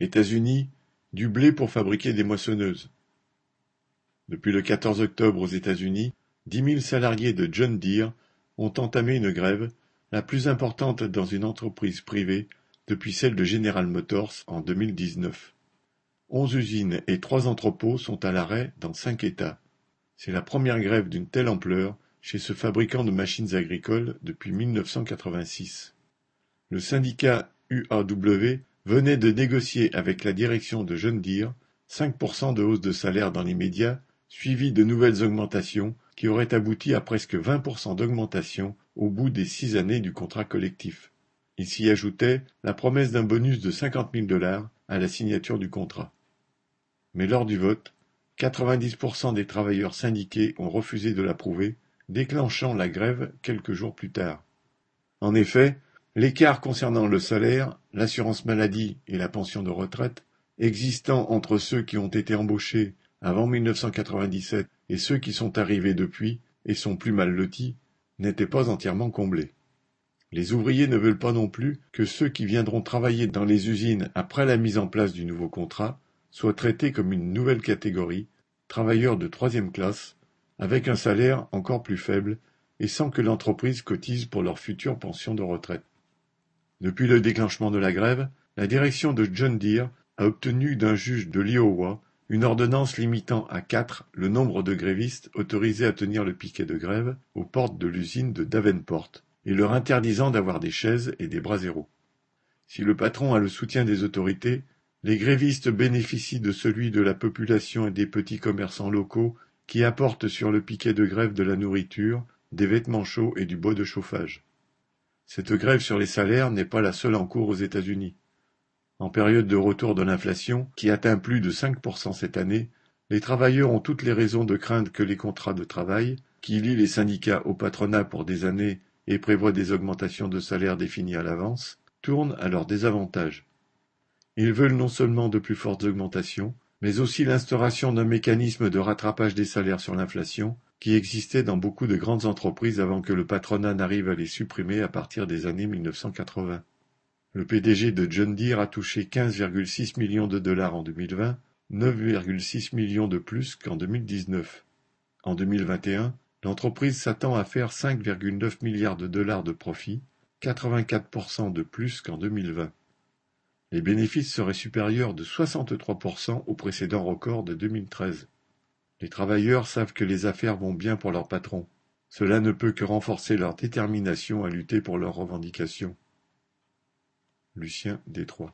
États-Unis, du blé pour fabriquer des moissonneuses. Depuis le 14 octobre aux États-Unis, dix mille salariés de John Deere ont entamé une grève, la plus importante dans une entreprise privée depuis celle de General Motors en 2019. Onze usines et trois entrepôts sont à l'arrêt dans cinq États. C'est la première grève d'une telle ampleur chez ce fabricant de machines agricoles depuis 1986. Le syndicat UAW venait de négocier avec la direction de John Deere 5% de hausse de salaire dans l'immédiat, suivi de nouvelles augmentations qui auraient abouti à presque 20% d'augmentation au bout des six années du contrat collectif. Il s'y ajoutait la promesse d'un bonus de cinquante mille dollars à la signature du contrat. Mais lors du vote, 90% des travailleurs syndiqués ont refusé de l'approuver, déclenchant la grève quelques jours plus tard. En effet, l'écart concernant le salaire, l'assurance maladie et la pension de retraite existant entre ceux qui ont été embauchés avant 1997 et ceux qui sont arrivés depuis et sont plus mal lotis n'était pas entièrement comblé. Les ouvriers ne veulent pas non plus que ceux qui viendront travailler dans les usines après la mise en place du nouveau contrat soient traités comme une nouvelle catégorie, travailleurs de troisième classe, avec un salaire encore plus faible et sans que l'entreprise cotise pour leur future pension de retraite. Depuis le déclenchement de la grève, la direction de John Deere a obtenu d'un juge de l'Iowa une ordonnance limitant à quatre le nombre de grévistes autorisés à tenir le piquet de grève aux portes de l'usine de Davenport, et leur interdisant d'avoir des chaises et des bras zéro. Si le patron a le soutien des autorités, les grévistes bénéficient de celui de la population et des petits commerçants locaux qui apportent sur le piquet de grève de la nourriture, des vêtements chauds et du bois de chauffage. Cette grève sur les salaires n'est pas la seule en cours aux États-Unis. En période de retour de l'inflation, qui atteint plus de 5% cette année, les travailleurs ont toutes les raisons de craindre que les contrats de travail, qui lient les syndicats au patronat pour des années et prévoit des augmentations de salaire définies à l'avance, tournent à leur désavantage. Ils veulent non seulement de plus fortes augmentations, mais aussi l'instauration d'un mécanisme de rattrapage des salaires sur l'inflation qui existait dans beaucoup de grandes entreprises avant que le patronat n'arrive à les supprimer à partir des années 1980. Le PDG de John Deere a touché 15,6 millions de dollars en 2020, 9,6 millions de plus qu'en 2019. En 2021, L'entreprise s'attend à faire 5,9 milliards de dollars de profit, 84% de plus qu'en 2020. Les bénéfices seraient supérieurs de 63% au précédent record de 2013. Les travailleurs savent que les affaires vont bien pour leur patron. Cela ne peut que renforcer leur détermination à lutter pour leurs revendications. Lucien Détroit